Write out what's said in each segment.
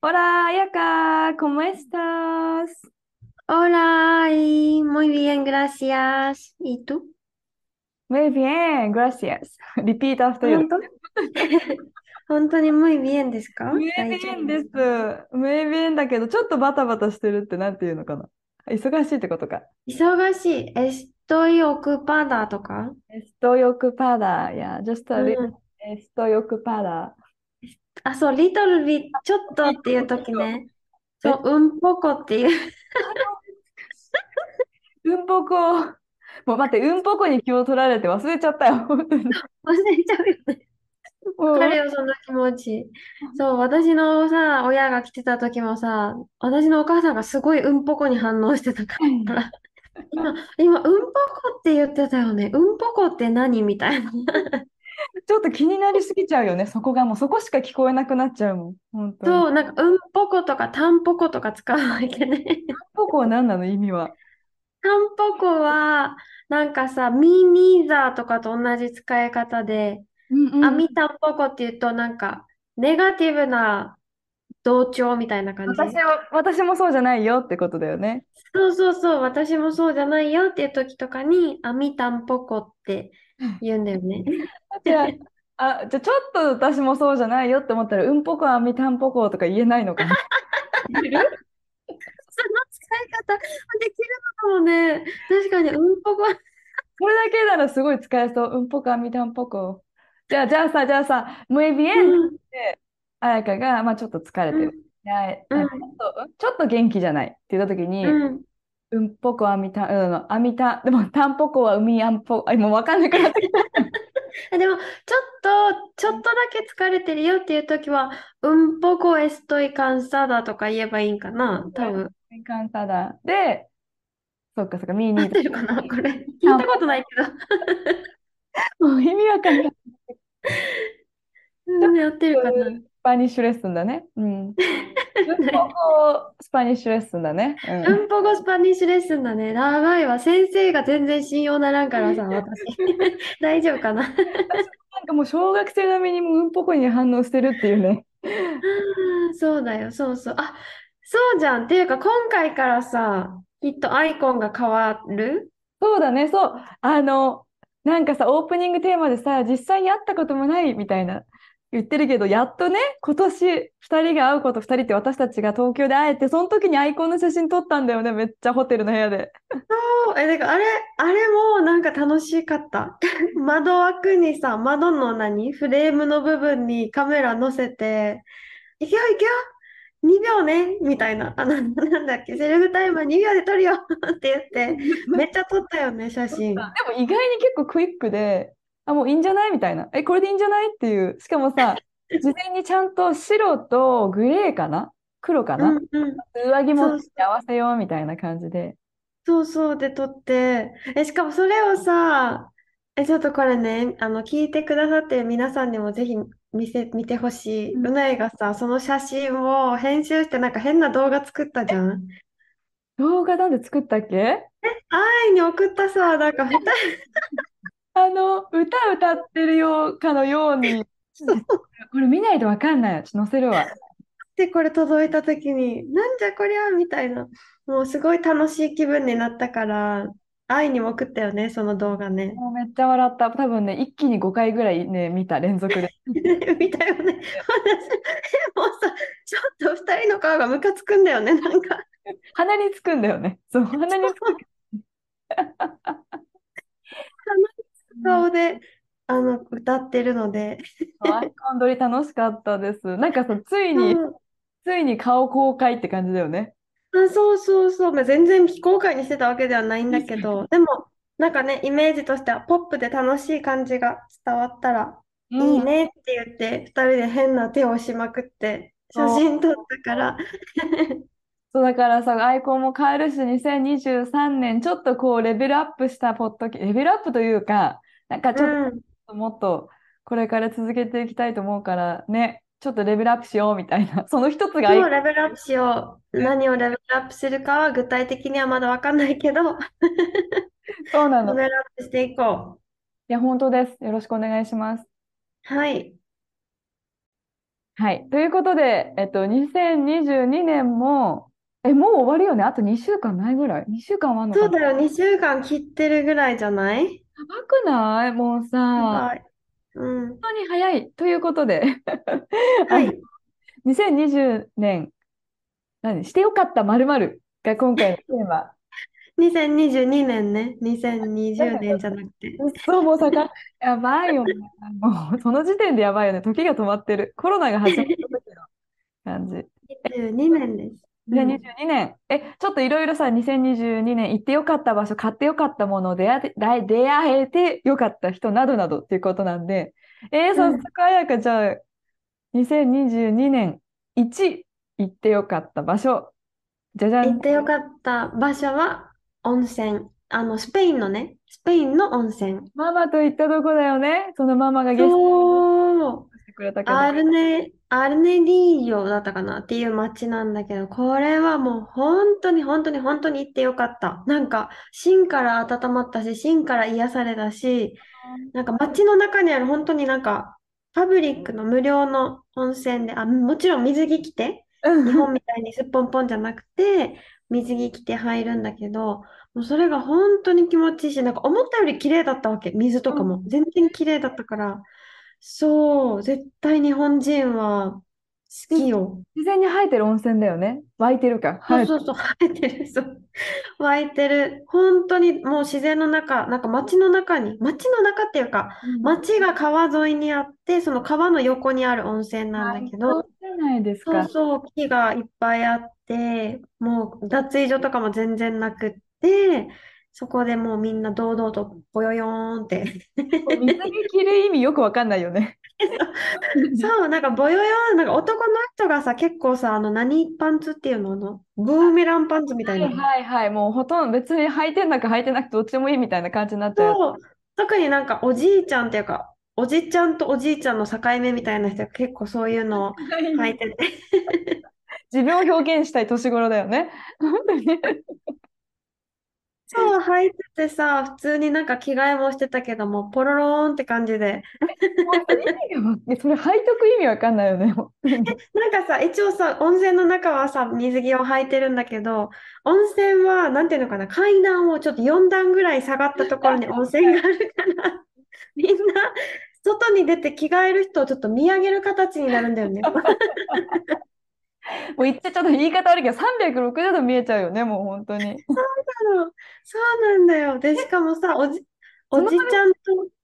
Hola, Ayaka, ¿cómo estás? Hola, y muy bien, gracias. ¿Y tú? Muy bien, gracias. Repeat after 本 you. 当本当に muy bien ですか Muy 大丈 bien 夫です。Muy bien だけど、ちょっとバタバタしてるってなんていうのかな。忙しいってことか。忙しい。estoy ocupada とか Estoy ocupada. Yeah, just a う little. ん。Estoy ocupada. あ、そう、little bit ちょっとっていう時ね。そう、うんぽこっていう。うんぽこ。もう待って、うんぽこに気を取られて忘れちゃったよ。本当に忘れちゃうよね。もうわかるよ、その気持ち。そう、私のさ、親が来てた時もさ、私のお母さんがすごいうんぽこに反応してたから、今、今、うんぽこって言ってたよね。うんぽこって何？みたいな。ちょっと気になりすぎちゃうよね。そこがもうそこしか聞こえなくなっちゃうもん。本当そう、なんか、うんぽことか、たんぽことか使うわけね。ぽこは何なの？意味は。たんぽこは、なんかさ、ミーニーザーとかと同じ使い方で、うんあみたんぽこって言うと、なんか、ネガティブな同調みたいな感じ。私は、私もそうじゃないよってことだよね。そうそうそう、私もそうじゃないよっていう時とかに、あみたんぽこって言うんだよね。じゃあ、あ、じゃあちょっと私もそうじゃないよって思ったら、うんぽこあみたんぽことか言えないのかな？言える？その使い方できるのかもね。確かに、うんぽこ。これだけならすごい使えそう。うんぽこあみたんぽこ。じゃあ、じゃあさ、じゃあさ、muy う bien ん、で、あやかが、まあちょっと疲れてる。うん、ちょっと、ちょっと元気じゃないって言ったときに、うん。うんぽこあみた、うん、あみた、でも、たんぽこは海あんぽ、あ、もうわかんなくなってきた。あ でも、ちょっと、ちょっとだけ疲れてるよっていう時は、うんぽこエストイカンサダとか言えばいいんかな、多分。カンサダ。で、そっかそっか、ミー合ってるかな、これ。聞いたことないけど。もう意味わかんない。うん、やってるかな？スパニッシュレッスンだね。うん。うん。ぽこスパニッシュレッスンだね。う。うん。ん。ぽこスパニッシュレッスンだね。長いわ。先生が全然信用ならん。からさ、私。大丈夫かな。なん。かもう小学生並みにもうん。ぽこに反応してるっていうね。そうだよ、そうそう。あ、そうじゃん。っていうか、今回からさ、きっとアイコンが変わるそうだね、そう。あの、なん。かさ、オープニングテーマでさ、実際に会ったこともないみたいな言ってるけど、やっとね、今年2人が会うこと、2人って私たちが東京で会えて、その時にアイコンの写真撮ったんだよね、めっちゃホテルの部屋で。そうえ、だからあれ、あれもなんか楽しかった。窓枠にさ、窓の何フレームの部分にカメラ載せて、いくよいくよ !2 秒ねみたいな。あの、なんだっけ、セルフタイマー2秒で撮るよって言って、めっちゃ撮ったよね、写真。でも意外に結構クイックで、あ、もういいんじゃない？みたいな。え、これでいいんじゃない？っていう。しかもさ、事前にちゃんと白とグレーかな？黒かうなんうん。上着も合わせようみたいな感じで。そうそうで撮って、え、しかもそれをさ、え、ちょっとこれね、あの、聞いてくださってる皆さんにもぜひ見せ、見てほしい。うんうないがさ、その写真を編集してなんか変な動画作ったじゃん？動画なんで作ったっけ？愛に送ったさ、なんか二人、あの、歌歌ってるようかのように、これ見ないとわかんない。ちょっと載せるわ。でこれ届いた時に、なんじゃこりゃみたいな。もうすごい楽しい気分になったから、愛にも送ったよね、その動画ね。もうめっちゃ笑った。多分ね、一気に5回ぐらいね、見た、連続で。見たよね。私、もうさ、ちょっと二人の顔がムカつくんだよね、なんか。鼻につくんだよね。そう、鼻につく。顔で、あの、歌ってるので。アイコン撮り楽しかったです。なんかさ、ついに、うんついに顔公開って感じだよね。あ、そうそうそう。まあ、全然非公開にしてたわけではないんだけど、でも、なんかね、イメージとしてはポップで楽しい感じが伝わったらうんいいねって言って、二人で変な手をしまくって、写真撮ったから。そうだからさ、アイコンも変えるし、2023年、ちょっとこう、レベルアップしたポッドキ、レベルアップというか、なんかちょっうん。ともっと、これから続けていきたいと思うから、ね、ちょっとレベルアップしようみたいな、その一つがそう、レベルアップしよう。何をレベルアップするかは具体的にはまだわかんないけど、そうなの。いレベルアップしていこや、本当です。よろしくお願いします。う。はい。はい。ということで、えっと、2022年も、え、もう終わるよね？あと2週間ないぐらい ?2 週間はあんのかな？そうだよ、2週間切ってるぐらいじゃない？やばくない？もうさ、はい。うん。本当に早い。ということで、はい。2020年、何？してよかった〇〇が今回のテーマ。2022年ね。2020年じゃなくて。そう、もうさか、やばいよね。もう、その時点でやばいよね。時が止まってる。コロナが始まった時の感じ。22年です。うん2022年。え、ちょっといろいろさ、2022年行ってよかった場所、買ってよかったもの、出会えて、出出会えてよかった人などなどっていうことなんで、えー、早速、あやか、じゃあ、2022年1行ってよかった場所。じゃじゃん。行ってよかった場所は温泉。あの、スペインのね、スペインの温泉。ママと行ったとこだよね。そのママがゲストくれたけど。アルネ、アルネリーヨだったかなっていう街なんだけど、これはもう本当に本当に本当に行ってよかった。なんか、芯から温まったし、芯から癒されたし、なんか街の中にある本当になんか、パブリックの無料の温泉で、あ、もちろん水着着て、うん日本みたいにすっぽんぽんじゃなくて、水着着て入るんだけど、もうそれが本当に気持ちいいし、なんか思ったより綺麗だったわけ。水とかも全然綺麗だったから、そう、絶対日本人は好きよ。自然に生えてる温泉だよね。湧いてるか。そうそうそう、生えてる、そう。湧いてる。本当にもう自然の中、なんか街の中に、街の中っていうか、うん街が川沿いにあって、その川の横にある温泉なんだけど、ないですそうか。そう、木がいっぱいあって、もう脱衣所とかも全然なくって、そこでもうみんな堂々とボヨヨーンって。水着着る意味よくわかんないよね。そう、なんかボヨヨーン、なんか男の人がさ、結構さ、あの何パンツっていうの、あのブーメランパンツみたいはいな。はいはい。もうほとんど別に履いてんだか履いてなくてどっちでもいいみたいな感じになっちゃう。そう、特になんかおじいちゃんっていうか、おじちゃんとおじいちゃんの境目みたいな人が結構そういうのを履いてて。自分を表現したい年頃だよね。本当に。そう、履いててさ、普通になんか着替えもしてたけども、ポロローンって感じで。えそれ履いとく意味わかんないよね。なんかさ、一応さ、温泉の中はさ、水着を履いてるんだけど、温泉は、なんていうのかな、階段をちょっと4段ぐらい下がったところに 温泉があるから、みんな、外に出て着替える人をちょっと見上げる形になるんだよね。もう言ってちょっと言い方悪いけど、360度見えちゃうよね、もう本当に。そ うそうなんだよ。で、しかもさ、おじ、おじちゃんと、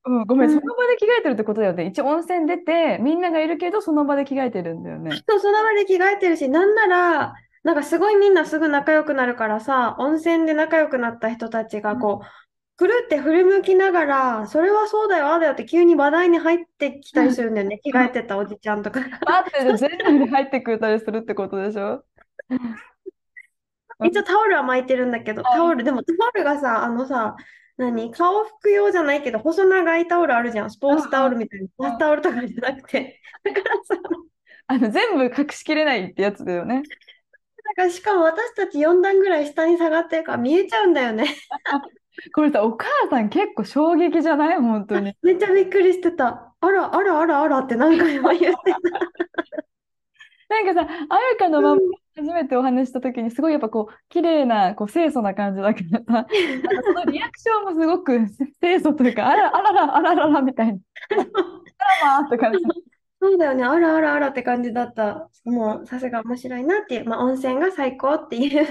うん、ごめん、うんその場で着替えてるってことだよね。一応温泉出て、みんながいるけど、その場で着替えてるんだよね。そう、その場で着替えてるし、なんなら、なんかすごいみんなすぐ仲良くなるからさ、温泉で仲良くなった人たちがこう、くるって振り向きながら、それはそうだよ、ああだよって急に話題に入ってきたりするんだよね。着替えてたおじちゃんとか。待って、全裸で入ってくれたりするってことでしょ？一応タオルは巻いてるんだけど、はいタオル、でもタオルがさ、あのさ、何、顔拭く用じゃないけど、細長いタオルあるじゃん。スポーツタオルみたいな。バスタオルとかじゃなくて。だからさ、あの、全部隠しきれないってやつだよね。なんかしかも私たち4段ぐらい下に下がってるから見えちゃうんだよね。これさ、お母さん結構衝撃じゃない？本当に。めっちゃびっくりしてた。あら、あら、あら、あらって何回も言ってた。なんかさ、あやかのママ初めてお話しした時に、すごいやっぱこう、綺麗な、こう、清楚な感じだけどそのリアクションもすごく 清楚というか、あら、あらら、あらららみたいな。あらまあって感じ。そうだよね。あら、あら、あらって感じだった。もう、さすが面白いなっていう。まあ、温泉が最高っていう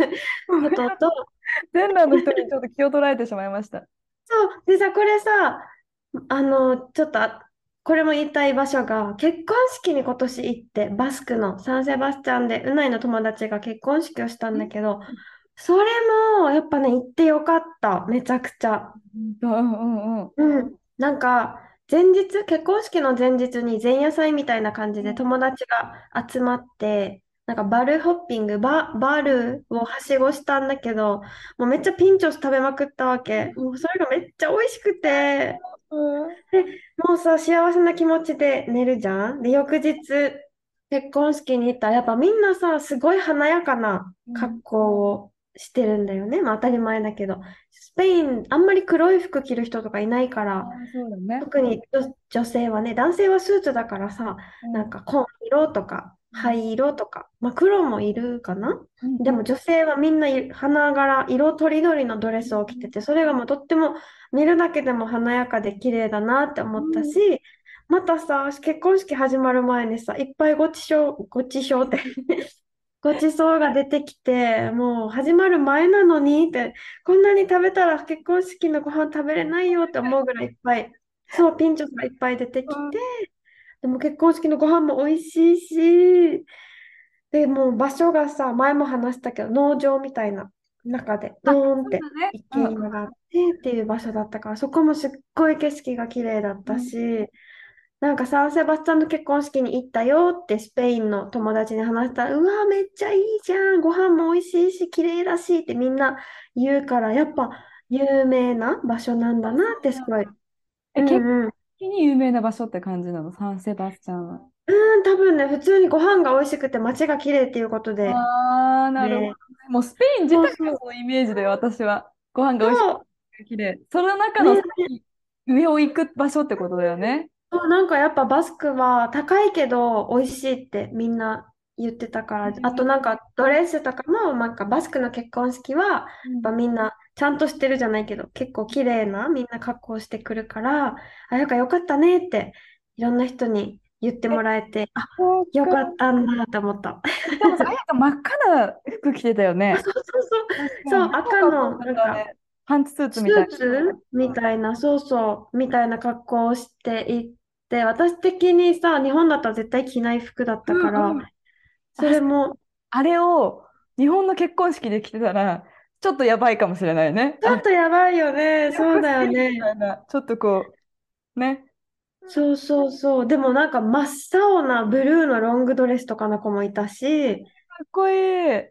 ことと、全裸の人にちょっと気を取られてしまいました。そう。でさ、これさ、あの、ちょっとあ、これも言いたい場所が、結婚式に今年行って、バスクのサンセバスチャンで、うないの友達が結婚式をしたんだけど、それも、やっぱね、行ってよかった。めちゃくちゃ。うんうんうん。うん。なんか、前日、結婚式の前日に前夜祭みたいな感じで友達が集まって、なんかバルホッピング、バ、バルをはしごしたんだけど、もうめっちゃピンチョス食べまくったわけ。もうそれがめっちゃ美味しくて、うんで、もうさ、幸せな気持ちで寝るじゃん。で、翌日、結婚式に行ったら、やっぱみんなさ、すごい華やかな格好をしてるんだよね。まあ当たり前だけど。スペイン、あんまり黒い服着る人とかいないから、あそうだね。特に女、女性はね、男性はスーツだからさ、なんか紺色とか灰色とか、まあ黒もいるかな。うん、でも女性はみんない花柄、色とりどりのドレスを着てて、それがもうとっても見るだけでも華やかで綺麗だなって思ったし、またさ、結婚式始まる前にさ、いっぱいごちそう、ごちそうって ごちそうが出てきて、もう始まる前なのにって、こんなに食べたら結婚式のご飯食べれないよって思うぐらいいっぱい、そう、ピンチョスがいっぱい出てきて、でも結婚式のご飯も美味しいし、でもう場所がさ、前も話したけど、農場みたいな中で、ドーンって一軒家があってっていう場所だったから、そこもすっごい景色が綺麗だったし、なんかサンセバスチャンの結婚式に行ったよってスペインの友達に話したら、うわ、めっちゃいいじゃん、ご飯も美味しいし、綺麗だしってみんな言うから、やっぱ有名な場所なんだなってすごい。え、うん結うん。婚に有名な場所って感じなの、サンセバスチャンは。うん、多分ね、普通にご飯が美味しくて街が綺麗っていうことで。ああ、なるほどねね。もうスペイン自体そうそうがそのイメージだよ、私は。ご飯が美味しそう、くて綺麗。その中のねさらに上を行く場所ってことだよね。そうなんかやっぱバスクは高いけど美味しいってみんな言ってたから、うんあとなんかドレスとかもなんかバスクの結婚式はやっぱみんなちゃんとしてるじゃないけど結構綺麗なみんな格好してくるからあなんかよかったねっていろんな人に言ってもらえてあよかったんだって思った。でもさ、あやか真っ赤な服着てたよね。そうそうそうそう赤のなんかね、パンツスーツスみたいーツみたいな、そうそう、みたいな格好をしていって、私的にさ、日本だったら絶対着ない服だったから、うんうんそれも、あれを日本の結婚式で着てたら、ちょっとやばいかもしれないね。ちょっとやばいよね、そうだよみね。ちょっとこう、ね。そうそうそう。でもなんか真っ青なブルーのロングドレスとかの子もいたし、かっこいい。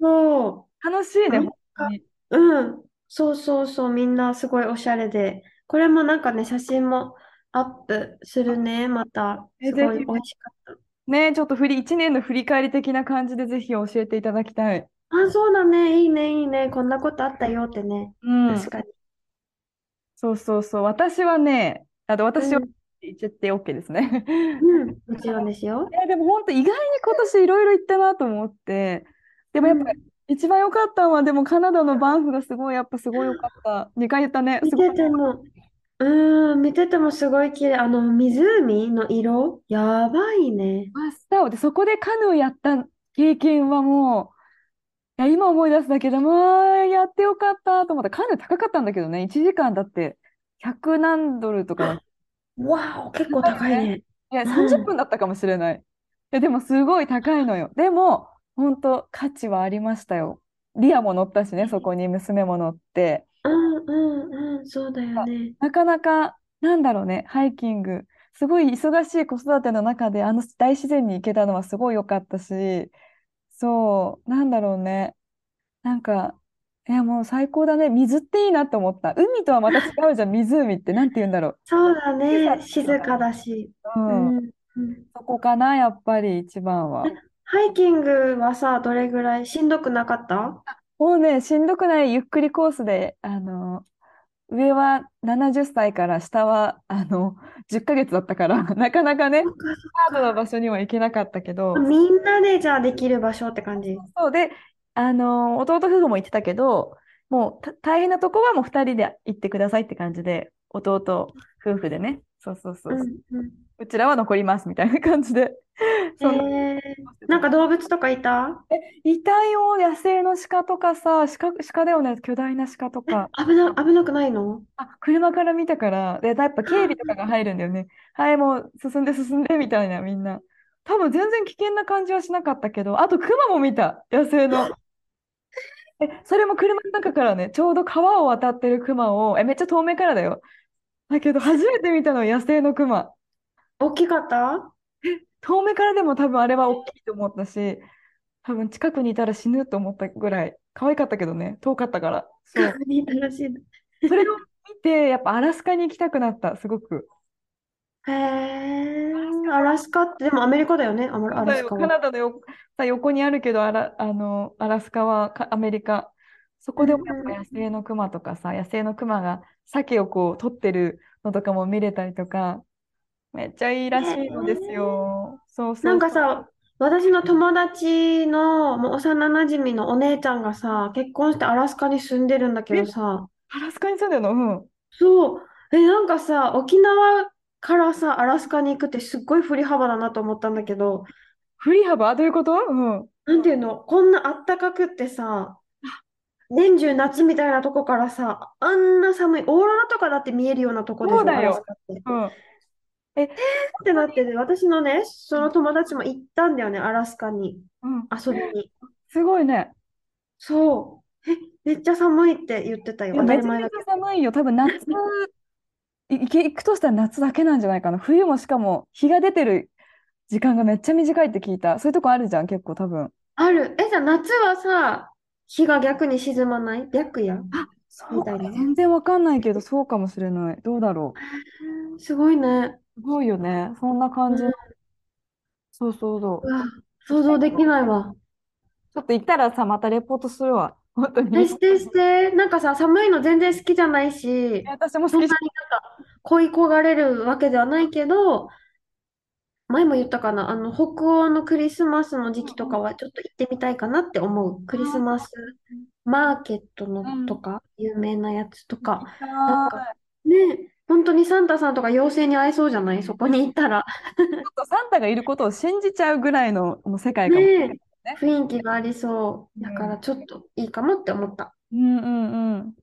そ楽しいね、なん本当に。う、うん、そうそうそう、みんなすごいおしゃれで、これもなんかね、写真もアップするね、また、えすごい美味しかった。ね、ちょっと振り、一年の振り返り的な感じでぜひ教えていただきたい。あ、そうだね、いいね、いいね、こんなことあったよってね、うん。確かに。そうそうそう。私はね、あと私はうん言っちゃって OK ですね。うん、もちろんですよ。いや、でも本当意外に今年いろいろ行ったなと思って、でもやっぱ一番良かったのは、でもカナダのバンフがすごい、やっぱすごい良かった。2回言ったね。見てても、うーん、見ててもすごい綺麗。あの、湖の色、やばいね。真っ青で、そこでカヌーやった経験はもう、いや、今思い出すだけでも、やってよかったと思った。カヌー高かったんだけどね、1時間だって100何ドルとか、わお、結構高いね。いや、うん30分だったかもしれない。いや、でもすごい高いのよ。でも、本当価値はありましたよ。リアも乗ったしね、そこに娘も乗って。うんうんうん、そうだよね。なかなか、なんだろうね、ハイキング。すごい忙しい子育ての中で、あの大自然に行けたのはすごい良かったし、そう、なんだろうね。なんか、いや、もう最高だね。水っていいなと思った。海とはまた違うじゃん、湖って。なんて言うんだろそうだね、静静かだし。う。ううん。んうんそこかな、やっぱり一番は。ハイキングはさ、どれぐらい？しんどくなかった？もうね、しんどくないゆっくりコースで、あの、上は70歳から下は、あの、10ヶ月だったから、なかなかね、ハードな場所には行けなかったけど、みんなでじゃあできる場所って感じ？そうで、あの、弟夫婦も言ってたけど、もうた大変なとこはもう2人で行ってくださいって感じで、弟夫婦でね、そうそうそうう、んうん。うちらは残りますみたいな感じで、そんなえー、なんか動物とかいた？いたよ、野生の鹿とかさ、鹿、鹿だよね、巨大な鹿とか。危な、危なくないの？あ、車から見たから、で、やっぱ警備とかが入るんだよね。はい、もう進んで進んでみたいな、みんな。多分全然危険な感じはしなかったけど、あと熊も見た、野生の。え、それも車の中からね、ちょうど川を渡ってる熊を、え、めっちゃ遠目からだよ。だけど初めて見たのは野生のクマ。大きかった？遠目からでも多分あれは大きいと思ったし、多分近くにいたら死ぬと思ったぐらい、可愛かったけどね、遠かったから。そう。にいたらしいな。それを見て、やっぱアラスカに行きたくなった、すごく。へえ、アラスカって、でもアメリカだよね、アラスカカは。ナダのよさ横にあるけど、アラ、あの、アラスカはかアメリカ。そこでも野生のクマとかさ、野生のクマが鮭をこう取ってるのとかも見れたりとか、めっちゃいいらしいのですよ。そうそうなんか。さ、私の友達のもう幼なじみのお姉ちゃんがさ、結婚してアラスカに住んでるんだけどさ、アラスカに住んでるの？うん。そう、え、なんかさ、沖縄からさ、アラスカに行くってすっごい振り幅だなと思ったんだけど、振り幅？どういうこと？うん。なんていうの、こんなあったかくってさ、年中夏みたいなとこからさ、あんな寒い、オーロラとかだって見えるようなとこでしょ、そうだよ。うん。え、ってなってて、私のね、その友達も行ったんだよね、アラスカに、うん。遊びに。すごいね。そう。え、めっちゃ寒いって言ってたよ。当ためちゃめちり前だけゃ寒いよ。多分夏、い行け行くとしたら夏だけなんじゃないかな。冬もしかも日が出てる時間がめっちゃ短いって聞いた。そういうとこあるじゃん、結構多分。ど。ある。え、じゃあ夏はさ、日が逆に沈まない？白夜？あ、そうか。みたいな。全然わかんないけど、そうかもしれない。どうだろう。すごいね。すごいよね。そんな感じ。うんそうそうそう。うわ、想像できないわ。ちょっと行ったらさ、またレポートするわ。本当え、に。してして。なんかさ、寒いの全然好きじゃないし、私も好きそんなになんか恋焦がれるわけではないけど、前も言ったかな、あの、北欧のクリスマスの時期とかはちょっと行ってみたいかなって思う。クリスマスマーケットのとか、有名なやつとか。なんはか、ね、本当にサンタさんとか妖精に会えそうじゃない？そこに行ったら。ちょっとサンタがいることを信じちゃうぐらいのもう世界かもね。雰囲気がありそう。だからちょっといいかもって思った。うんうんうん。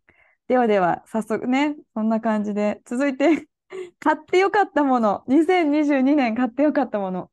ではでは、早速ね、そんな感じで、続いて、買ってよかったもの、2022年買ってよかったもの。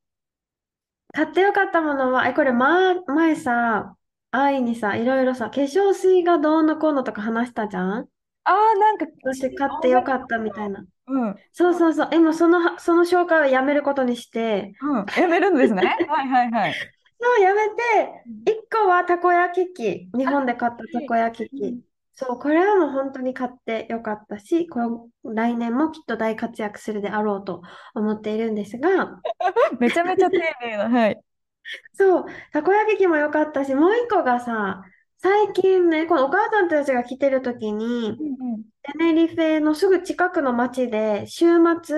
買ってよかったものは、え、これ、ま、前さ、愛にさ、いろいろさ、化粧水がどうのこうのとか話したじゃん？ああ、なんか、そして買ってよかったみたいな。うん、うん、そうそうそう。え、もうその、その紹介はやめることにして、やめるんですね。はいはいはい。そう、やめて、一個はたこ焼き器。日本で買ったたこ焼き器。そう、これはもう本当に買ってよかったし、これ来年もきっと大活躍するであろうと思っているんですが、めちゃめちゃ丁寧な、はい。そう、たこ焼き器も良かったし、もう一個がさ、最近ね、このお母さんたちが来てる時に、うんうんテネリフェのすぐ近くの町で週末、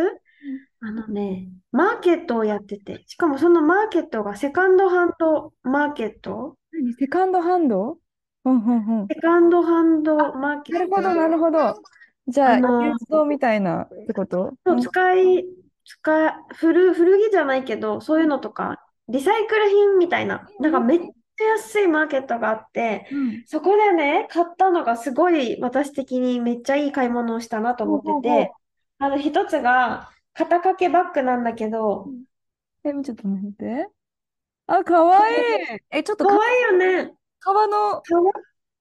あのね、マーケットをやってて、しかもそのマーケットがセカンドハンドマーケット？何？セカンドハンド？うんうんうん。セカンドハンドマーケット。なるほど、なるほど。じゃあ、あのユーズドみたいなってこと？の使い、使い、古、古着じゃないけど、そういうのとか、リサイクル品みたいな、なんかめっちゃ安いマーケットがあって、うん。そこでね、買ったのがすごい私的にめっちゃいい買い物をしたなと思ってて、あの一つが肩掛けバッグなんだけど、え、ちょっと待って。あ、かわいい。え、ちょっとか、かわいいよね。革の、革、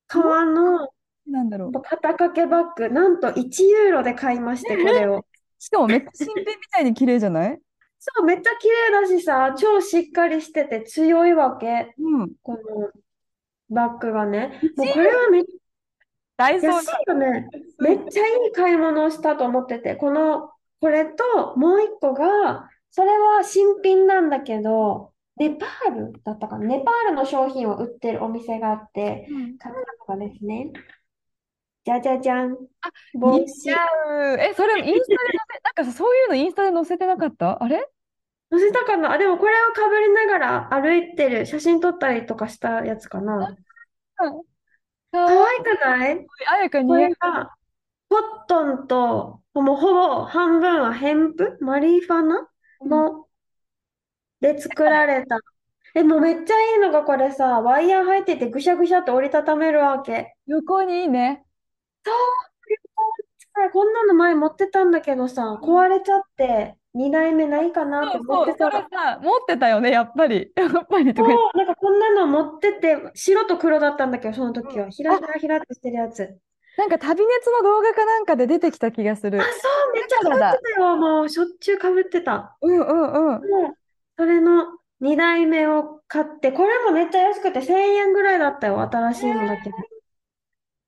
革のなんだろう。肩掛けバッグ、なんと1ユーロで買いまして、これを。しかもめっちゃ新品みたいに綺麗じゃない？そう、めっちゃ綺麗だしさ、超しっかりしてて強いわけ。うん。このバッグがね。もうこれはめっちゃ安いダイソーだ。よね。めっちゃいい買い物をしたと思ってて、この、これともう一個が、それは新品なんだけど、ネパールだったかな？ネパールの商品を売ってるお店があって、うん買ったのがですね、じゃじゃじゃん。似帽子。う。え、それインスタで載せ、なんかさそういうのインスタで載せてなかった？あれ？載せたかな？あ、でもこれをかぶりながら歩いてる、写真撮ったりとかしたやつかな。か可わいくない？あやかにこ。れが、コットンと、もうほぼ半分はヘンプ？マリーファナ？の、で作られた。え、もうめっちゃいいのがこれさ、ワイヤー入っててぐしゃぐしゃって折りたためるわけ。横にいいね。こんなの前持ってたんだけどさ、壊れちゃって、2台目ないかなってそうそう、そ思ってたら、れさ、持ってたよね、やっぱり。やっぱりとか言っう、なんかこんなの持ってて、白と黒だったんだけど、その時は。ひらひらひらってしてるやつ。なんか旅熱の動画かなんかで出てきた気がすあ、る。そう、めっちゃからだ。ってたよ。もう、しょっちゅう被ってた。うんうんうん。もう、それの2代目を買って、これもめっちゃ安くて1000円ぐらいだったよ。新しいのだけど。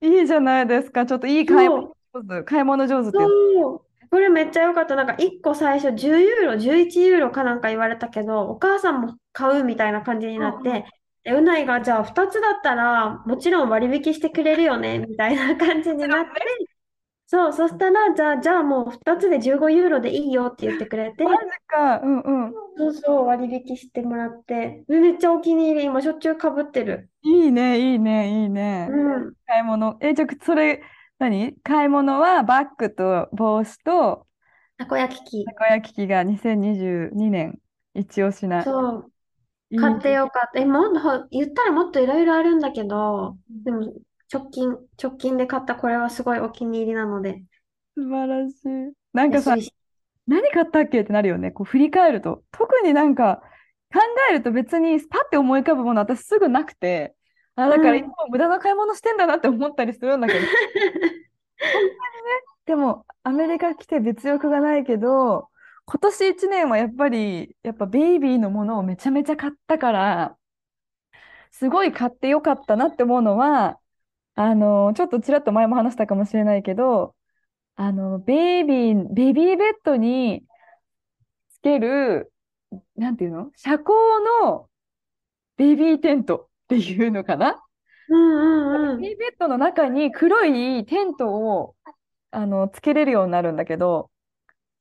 いいじゃないですか。ちょっといい買い物上手。買い物上手って。そう。これめっちゃ良かった。なんか1個最初10ユーロ、11ユーロかなんか言われたけど、お母さんも買うみたいな感じになって、でうないがじゃあ2つだったらもちろん割引してくれるよねみたいな感じになって、そう、そしたらじゃあ、じゃあもう2つで15ユーロでいいよって言ってくれて、マジか。うんうん。そうそう割引してもらって、でめっちゃお気に入り、今しょっちゅうかぶってる。いいね、いいね、いいね。うん。買い物。え、じゃあ、それ、何？買い物はバッグと帽子とたこ焼き器。たこ焼き器が2022年一押しな。そう。買ってよかった。え、もっと、言ったらもっといろいろあるんだけど、でも直近、直近で買ったこれはすごいお気に入りなので、素晴らしい。なんかさ。何買ったっけってなるよね。こう振り返ると。特になんか考えると別にパッて思い浮かぶもの私すぐなくて、あ、だからうんいつも無駄な買い物してんだなって思ったりするんだけど。でもアメリカ来て物欲がないけど、今年1年はやっぱり、やっぱベイビーのものをめちゃめちゃ買ったから、すごい買ってよかったなって思うのは、あの、ちょっとちらっと前も話したかもしれないけど、あの、ベイビー、ベビーベッドにつける、なんていうの？遮光のベビーテントっていうのかな？うんうんうん。ベビーベッドの中に黒いテントをあのつけれるようになるんだけど、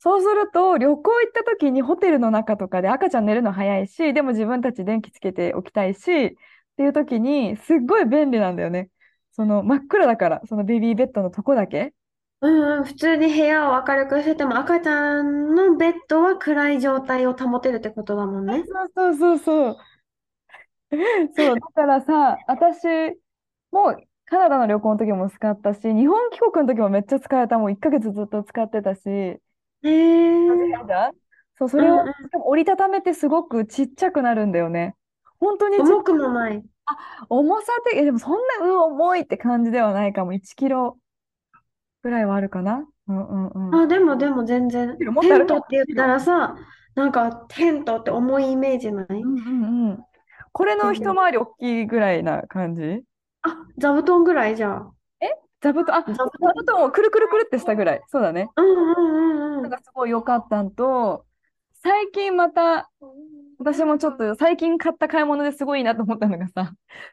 そうすると旅行行った時にホテルの中とかで赤ちゃん寝るの早いし、でも自分たち電気つけておきたいし、っていう時にすっごい便利なんだよね。その真っ暗だから、そのベビーベッドのとこだけ。うんうん。普通に部屋を明るくしてても赤ちゃんのベッドは暗い状態を保てるってことだもんね。そうそうそうそう。そう、だからさ、私もカナダの旅行の時も使ったし、日本帰国の時もめっちゃ使えた。もう1ヶ月ずっと使ってたし、へえ。じゃんそう、それをうんうんしかも折りたためてすごくちっちゃくなるんだよね。本当に重くもない。重さって、えでもそんな、うん、重いって感じではないかも。1キロぐらいはあるかな。うんうんうん。あ、でもでも全然。テントって言ったらさ、なんかテントって重いイメージない？うんうんうん。これの一回り大きいぐらいな感じ？あ、座布団ぐらいじゃあ。座布団、あ、座布団をくるくるくるってしたぐらい。そうだね。うんうんうんうん。なんかすごい良かったんと、最近また、私もちょっと最近買った買い物ですごいなと思ったのがさ、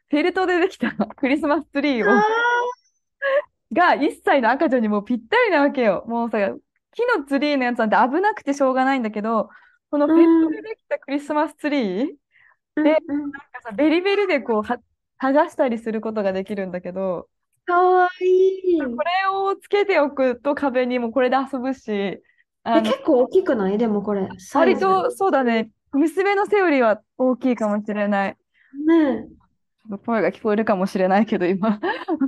フェルトでできたクリスマスツリーをあが1歳の赤ちゃんにもうぴったりなわけよ。もうさ、木のツリーのやつなんて危なくてしょうがないんだけど、このフェルトでできたクリスマスツリー、うんうんなんかさ、ベリベリでこうは剥がしたりすることができるんだけど、かわいい。これをつけておくと壁にもこれで遊ぶし、あ結構大きくない？でもこれ。割とそうだね、娘の背よりは大きいかもしれない。ね声が聞こえるかもしれないけど、今、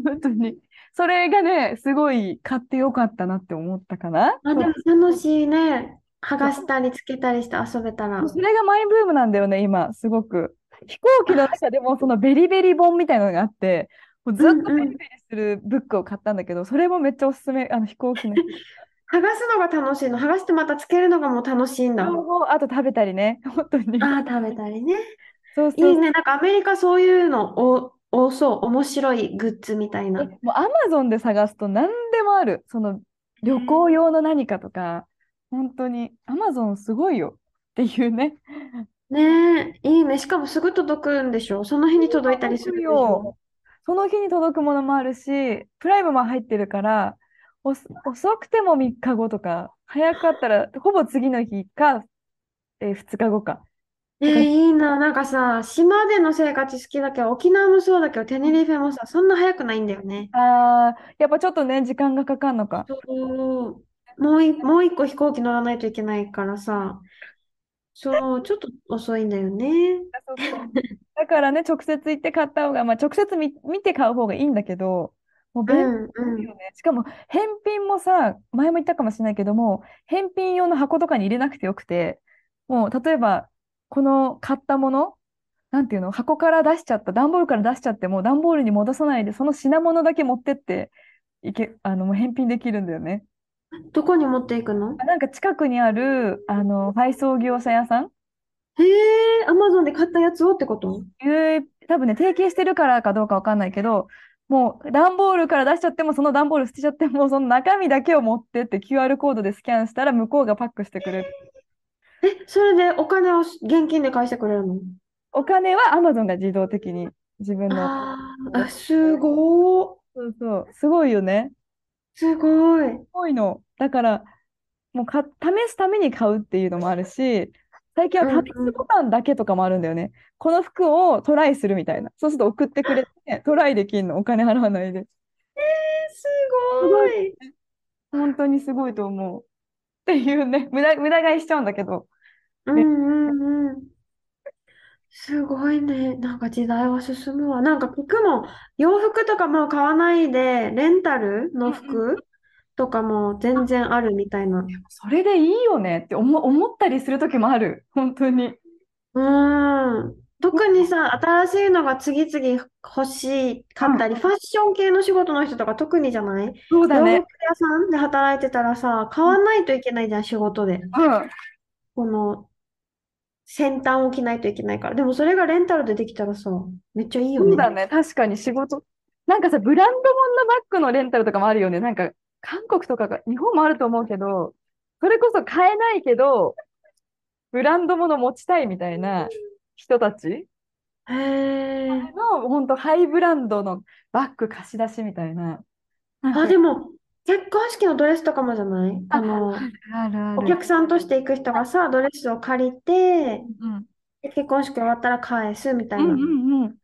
本当に。それがね、すごい買ってよかったなって思ったかな。あ、でも楽しいね。剥がしたりつけたりして遊べたら。それがマイブームなんだよね、今、すごく。飛行機の中でもそのベリベリ本みたいなのがあって、もうずっとベリベリするブックを買ったんだけど、それもめっちゃおすすめ、あの飛行機の。剥がすのが楽しいの。剥がしてまたつけるのがもう楽しいんだ。あと食べたりね、本当に。ああ、食べたりね。そうそういいね。なんかアメリカそういうのお多そう。面白いグッズみたいな。えもうアマゾンで探すと何でもある。その旅行用の何かとか、本当にアマゾンすごいよっていうね。ねえ、いいね。しかもすぐ届くんでしょその日に届いたりするよ。その日に届くものもあるし、プライムも入ってるから、お遅くても3日後とか、早かったらほぼ次の日か、え2日後か。えー、いいな。なんかさ、島での生活好きだけど、沖縄もそうだけど、テネリフェもさ、そんな早くないんだよね。あー、やっぱちょっとね、時間がかかるのか。そう。もうい、もう一個飛行機乗らないといけないからさ、そう、ちょっと遅いんだよね。そうそうだからね、直接行って買った方が、まあ、直接見、見て買う方がいいんだけど、もう便。利よね。しかも、返品もさ、前も言ったかもしれないけども、返品用の箱とかに入れなくてよくて、もう、例えば、この買ったもの、なんていうの、箱から出しちゃった、段ボールから出しちゃっても、段ボールに戻さないで、その品物だけ持ってっていけ、あの、もう返品できるんだよね。どこに持っていくの？あなんか近くにある、あの、配送業者屋さんへえ、アマゾンで買ったやつをってこと？えー多分ね、提携してるからかどうかわかんないけど、もう段ボールから出しちゃっても、その段ボール捨てちゃっても、その中身だけを持ってって QR コードでスキャンしたら向こうがパックしてくれる。え、それでお金を現金で返してくれるの？お金は Amazon が自動的に自分の。あーあ、すごー。そうそう。すごいよね。すごい。すごいの。だから、もうか、試すために買うっていうのもあるし、最近は試すボタンだけとかもあるんだよね。この服をトライするみたいな。そうすると送ってくれて、トライできんの。お金払わないで。すごい。本当にすごいと思う。っていうね、無駄、無駄買いしちゃうんだけど。うんうんうん。すごいね。なんか時代は進むわ。なんか聞くもん。洋服とかもう買わないで、レンタルの服とかも全然あるみたいな。それでいいよねって思、思ったりする時もある。本当に。うん。特にさ、新しいのが次々欲しかったり、ファッション系の仕事の人とか特にじゃない？そうだね洋服。屋さんで働いてたらさ、買わないといけないじゃん、仕事で。うん。この先端を着ないといけないから。でもそれがレンタルでできたらさ、めっちゃいいよね。そうだね。確かに仕事。なんかさ、ブランド物のバッグのレンタルとかもあるよね。なんか、韓国とかが、日本もあると思うけど、それこそ買えないけど、ブランド物持ちたいみたいな人たち。の、本当ハイブランドのバッグ貸し出しみたいな。あ、かでも、結婚式のドレスとかもじゃない？ああの。お客さんとして行く人がさ、ドレスを借りて、うんで結婚式終わったら返すみたいうんな。うんうん。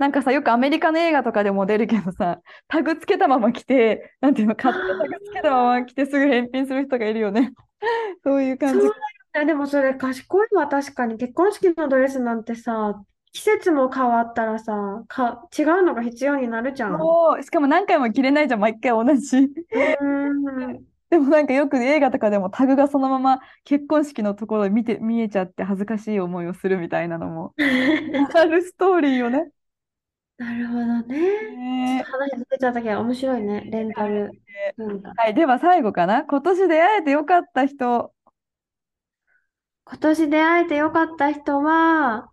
なんかさ、よくアメリカの映画とかでも出るけどさ、タグつけたまま来て、なんていうの、買ったタグつけたまま来てすぐ返品する人がいるよね。そういう感じ。そうだよ。でもそれ賢いわ、確かに。結婚式のドレスなんてさ、季節も変わったらさ、か、違うのが必要になるじゃん。しかも何回も着れないじゃん、毎回同じ。でもなんかよく映画とかでもタグがそのまま結婚式のところで見て、見えちゃって恥ずかしい思いをするみたいなのも あるストーリーよね。なるほどね。ね話ずれちゃったけど面白いね。レンタル文化。はい、では最後かな。今年出会えてよかった人。今年出会えてよかった人は、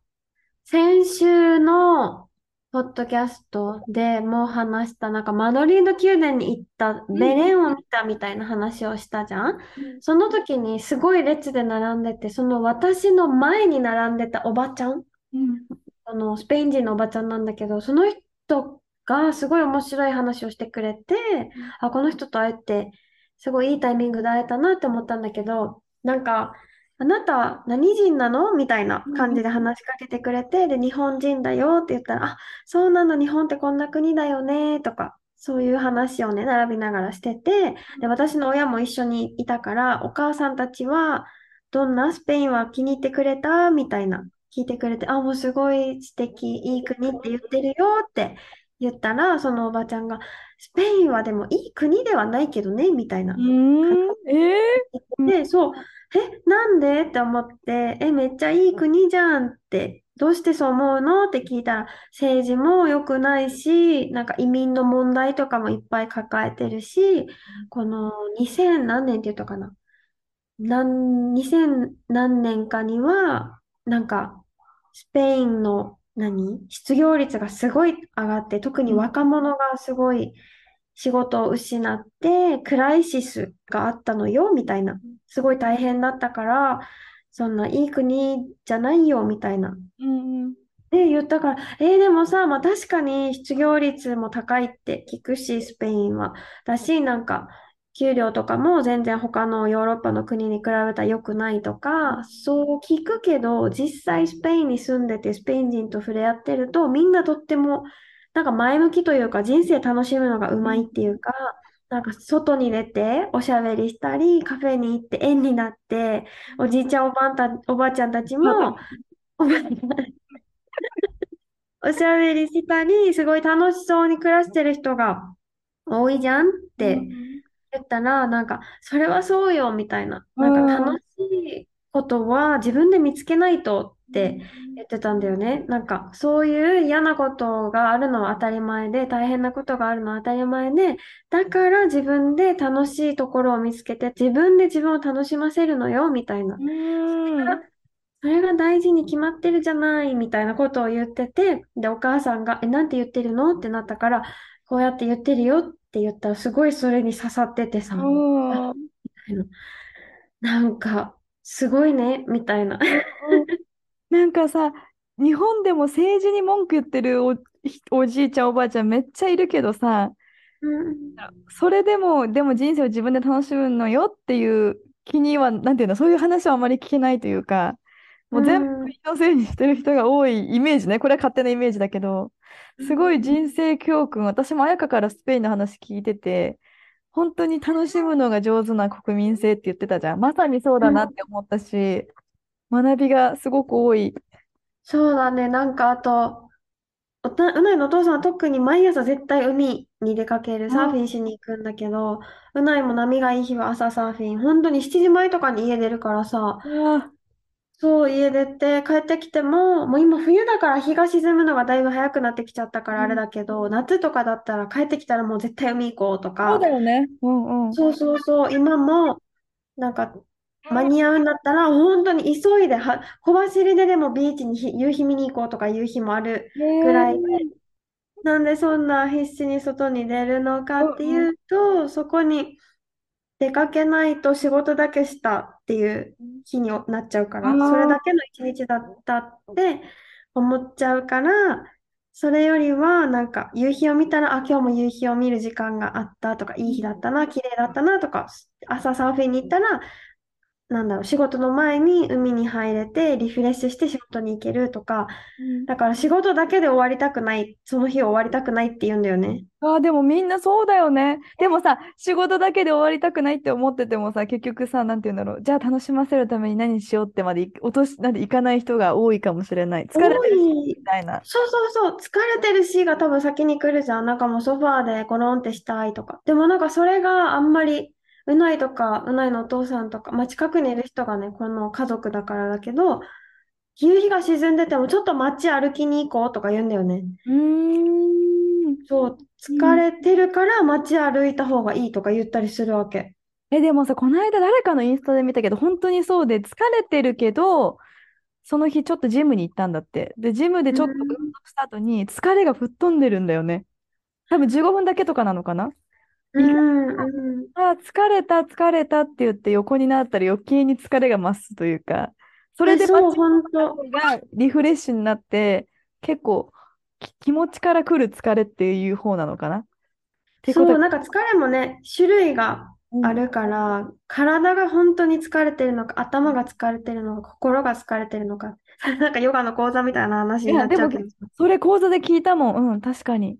先週のポッドキャストでもう話した、なんかマドリード宮殿に行った、ベレンを見たみたいな話をしたじゃん。その時にすごい列で並んでて、その私の前に並んでたおばちゃん、うんあの、スペイン人のおばちゃんなんだけど、その人がすごい面白い話をしてくれて、あ、この人と会えて、すごいいいタイミングで会えたなって思ったんだけど、なんか、あなた何人なの？みたいな感じで話しかけてくれて、で、日本人だよって言ったら、あ、そうなの、日本ってこんな国だよね、とか、そういう話をね、並びながらしてて、で、私の親も一緒にいたから、お母さんたちは、どんな？スペインは気に入ってくれた？みたいな、聞いてくれて、あ、もうすごい素敵、いい国って言ってるよって言ったら、そのおばちゃんが、スペインはでもいい国ではないけどね、みたいなう。ーん、えー、で、そう、え、なんで？って思って、え、めっちゃいい国じゃんって、どうしてそう思うの？って聞いたら、政治も良くないし、なんか移民の問題とかもいっぱい抱えてるし、この2000何年って言ったかな？何、2000何年かには、なんか、スペインの何？失業率がすごい上がって、特に若者がすごい仕事を失って、クライシスがあったのよ、みたいな。すごい大変だったから、そんないい国じゃないよ、みたいな。うんうんで、言ったから、えーでもさ、まあ確かに失業率も高いって聞くし、スペインは。だし、なんか、給料とかも全然他のヨーロッパの国に比べたら良くないとか、そう聞くけど、実際スペインに住んでて、スペイン人と触れ合ってると、みんなとっても、なんか前向きというか、人生楽しむのがうまいっていうか、なんか外に出ておしゃべりしたり、カフェに行って縁になって、おじいちゃんおばあた、おばあちゃんたちも、おしゃべりしたり、すごい楽しそうに暮らしてる人が多いじゃんって言ったら、なんか、それはそうよ、みたいな。なんか楽しいことは自分で見つけないとって言ってたんだよね。なんか、そういう嫌なことがあるのは当たり前で、大変なことがあるのは当たり前で、だから自分で楽しいところを見つけて、自分で自分を楽しませるのよ、みたいな。それが大事に決まってるじゃない、みたいなことを言ってて、で、お母さんが、え、なんて言ってるの？ってなったから、こうやって言ってるよって言ったら、すごいそれに刺さっててさ。なんか、すごいね、みたいな。なんかさ、日本でも政治に文句言ってるお、おじいちゃん、おばあちゃんめっちゃいるけどさ、うんそれでも、でも人生を自分で楽しむのよっていう気には、なんていうの、そういう話はあまり聞けないというか、もう全部うん国のせいにしてる人が多いイメージね。これは勝手なイメージだけど、すごい人生教訓、私も彩香からスペインの話聞いてて、本当に楽しむのが上手な国民性って言ってたじゃん。まさにそうだなって思ったし、学びがすごく多い。そうだね、なんかあと、おた、うないのお父さんは特に毎朝絶対海に出かける、サーフィンしに行くんだけど、うないも波がいい日は朝サーフィン、本当に7時前とかに家出るからさ、あそう、家出て帰ってきても、もう今冬だから日が沈むのがだいぶ早くなってきちゃったからあれだけど、夏とかだったら帰ってきたらもう絶対海行こうとそうか、だよね。うんうん。そうそうそう、今も、なんか、間に合うんだったら、本当に急いでは、小走りででもビーチにひ夕日見に行こうとかいう日もあるぐらいで、なんでそんな必死に外に出るのかっていうと、そこに出かけないと仕事だけしたっていう日になっちゃうから、それだけの一日だったって思っちゃうから、それよりはなんか夕日を見たら、あ、今日も夕日を見る時間があったとか、いい日だったな、綺麗だったなとか、朝サーフィンに行ったら、なんだろう、仕事の前に海に入れてリフレッシュして仕事に行けるとか、うんだから仕事だけで終わりたくない、その日を終わりたくないって言うんだよね。あーでもみんなそうだよね。でもさ、仕事だけで終わりたくないって思っててもさ、結局さ、なんて言うんだろう。じゃあ楽しませるために何しようってまでい落とし、なんで行かない人が多いかもしれない。疲れてるし、みたいな。そうそうそう、疲れてるしが多分先に来るじゃん。なんかもうソファーでコロンってしたいとか。でもなんかそれがあんまり、うないとか、うないのお父さんとか、まあ、近くにいる人がね、この家族だからだけど、夕日が沈んでてもちょっと街歩きに行こうとか言うんだよね。うーん。そう、疲れてるから街歩いた方がいいとか言ったりするわけ。え、でもさ、この間誰かのインスタで見たけど、本当にそうで、疲れてるけど、その日ちょっとジムに行ったんだって。で、ジムでちょっと運動した後に疲れが吹っ飛んでるんだよね。多分15分だけとかなのかな？うん、うん。あ、疲れた、疲れたって言って横になったら余計に疲れが増すというか、それでえそう、街本当。がリフレッシュになって、結構き気持ちから来る疲れっていう方なのかな？ってことそう、なんか疲れもね、種類がうんあるから、体が本当に疲れてるのか、頭が疲れてるのか、心が疲れてるのか、なんかヨガの講座みたいな話になっちゃうけど、それ講座で聞いたもん。うん、確かに。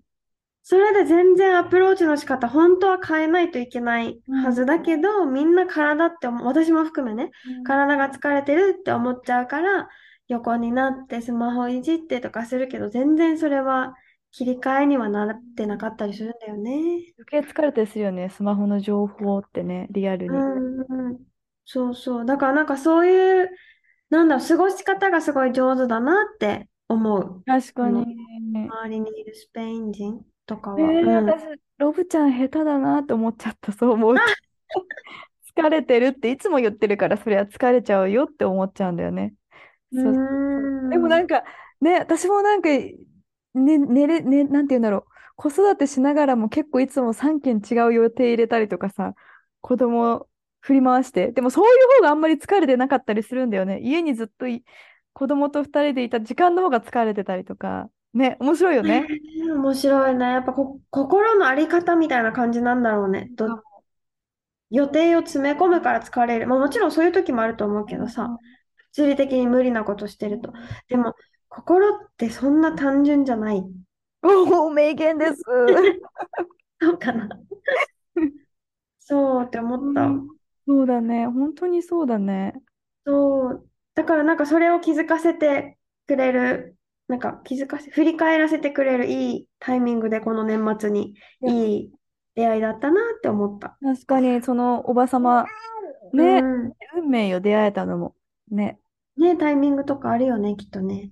それで全然アプローチの仕方、本当は変えないといけないはずだけど、みんな体って私も含めね、体が疲れてるって思っちゃうから、横になってスマホいじってとかするけど、全然それは切り替えにはなってなかったりするんだよね。余計疲れたりするよね、スマホの情報ってね、リアルに。うんうん、そうそう。だからなんかそういう、なんだろう、過ごし方がすごい上手だなって思う。確かに。周りにいるスペイン人とかは。えー、うん私、ロブちゃん下手だなって思っちゃった、そう思うと。疲れてるっていつも言ってるから、それは疲れちゃうよって思っちゃうんだよね。そうでもなんか、ね、私もなんか、ね、寝れ、ね、なんて言うんだろう。子育てしながらも結構いつも3件違う予定入れたりとかさ、子供振り回して。でもそういう方があんまり疲れてなかったりするんだよね。家にずっとい子供と2人でいた時間の方が疲れてたりとか。ね、面白いよね。面白いね。やっぱこ心のあり方みたいな感じなんだろうね。ど予定を詰め込むから疲れる。まあもちろんそういう時もあると思うけどさ、物理的に無理なことしてると。でも、心ってそんな単純じゃない。おお、名言です。そうかな。そうって思った。うんそうだね。本当にそうだね。そう。だからなんかそれを気づかせてくれる、なんか気づかせ、振り返らせてくれるいいタイミングでこの年末にいい出会いだったなって思った。確かに、そのおばさま、ね、うん。運命よ、出会えたのも。ね。ね、タイミングとかあるよね、きっとね。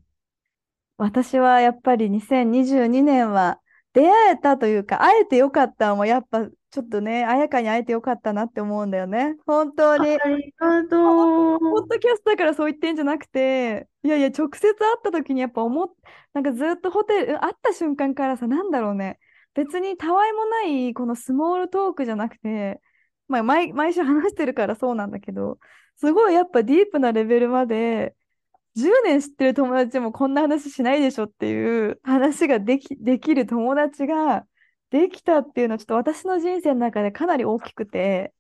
私はやっぱり2022年は出会えたというか、会えてよかったもやっぱちょっとね、綾香に会えてよかったなって思うんだよね。本当に。ありがとポッう。ドキャストだからそう言ってんじゃなくて、いやいや、直接会った時にやっぱ思っ、なんかずっとホテル、会った瞬間からさ、なんだろうね、別にたわいもないこのスモールトークじゃなくて、まあ、毎、毎週話してるからそうなんだけど、すごいやっぱディープなレベルまで、10年知ってる友達もこんな話しないでしょっていう話ができ、できる友達ができたっていうのはちょっと私の人生の中でかなり大きくて、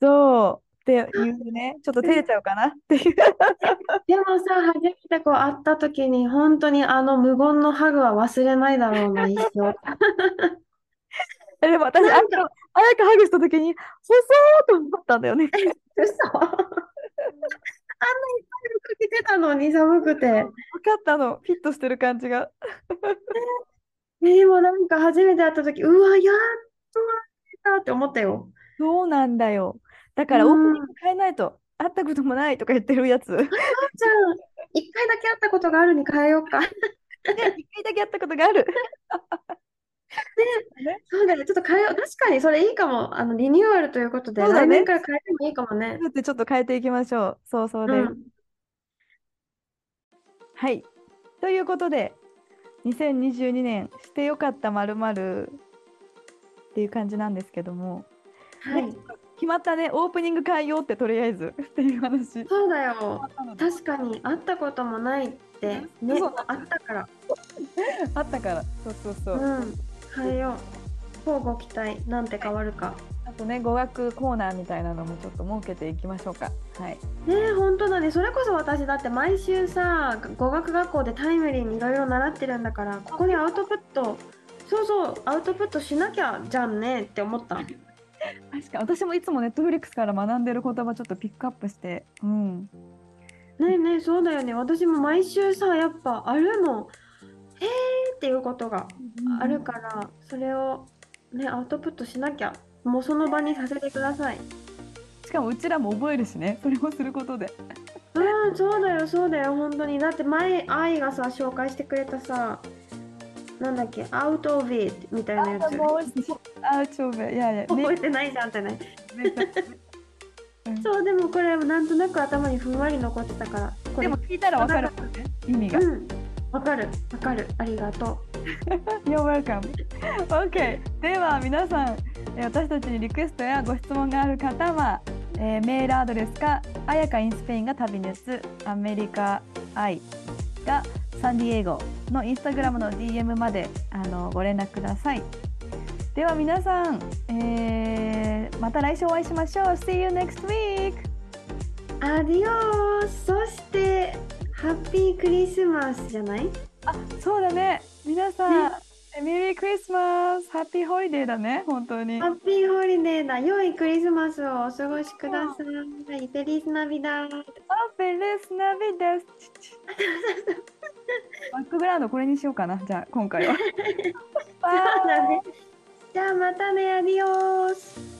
そうっていうね、ちょっと照れちゃうかなっていう。でもさ、初めてこう会った時に、本当にあの無言のハグは忘れないだろうな、一生。えでも私、あやか、ハグした時に、細ーと思ったんだよね。嘘。あんなにいっぱいかけてたのに寒くて。分かったの、フィットしてる感じが。でもなんか初めて会った時、うわ、やっと会えたって思ったよ。そうなんだよ。だうからオープニンん。グ変えないと、会ったこともないとか言ってるやつ。ね、じゃあ、一回だけ会ったことがあるに変えようか。ね、一回だけ会ったことがある。ね、そうだね、ちょっと変えよう。確かにそれいいかも。あの、リニューアルということで、そうだね。来年から変えてもいいかもね。だってちょっと変えていきましょう。そうそううです。ん。はい。ということで、2022年してよかったまるっていう感じなんですけども、ね、はい。決まったね、オープニング変えようってとりあえず っていう話。そうだよ。確かに会ったこともないってね、あったから。あったから。そうそうそうう。ん。変えよう。乞うご期待。なんて変わるか。あとね、語学コーナーみたいなのもちょっと設けていきましょうか。はい。ねえ、本当だね。それこそ私だって毎週さ、語学学校でタイムリーにいろいろ習ってるんだから、ここにアウトプット、そうそう、アウトプットしなきゃじゃんねって思った。確かに私もいつもネットフリックスから学んでる言葉ちょっとピックアップして、うん。ねえねえ、そうだよね。私も毎週さ、やっぱあるの。へーっていうことがあるから、それをね、アウトプットしなきゃ。もうその場にさせてください。しかもうちらも覚えるしね、それをすることで。うん、そうだよ、そうだよ、本当に。だって前、愛がさ、紹介してくれたさ、なんだっけ、アウトオブイみたいなやつ。もう、あ、ちょべ、いやいや、覚えてないじゃんってね。そう、でもこれなんとなく頭にふんわり残ってたから。これでも聞いたらわかるもんね、意味が。うん、わかる、わかる。ありがと You're welcome. OK。では皆さん、えー私たちにリクエストやご質問がある方は、えーメールアドレスか、あやかインスペインが旅熱、アメリカ愛がサンディエゴのインスタグラムの DM まであのご連絡ください。では皆さん、えーまた来週お会いしましょう。See you next week! う。アディオース。そして、ハッピークリスマスじゃない？あ、そうだね。皆さん、ねメリークリスマス Happy Holiday だね、本当に。 Happy Holiday だ。良いクリスマスをお過ごしください。 Feliz Navidad。あ、 Feliz Navidad です。バックグラウンドこれにしようかな。じゃあ今回は。そうだね。じゃあまたね、 Adiós。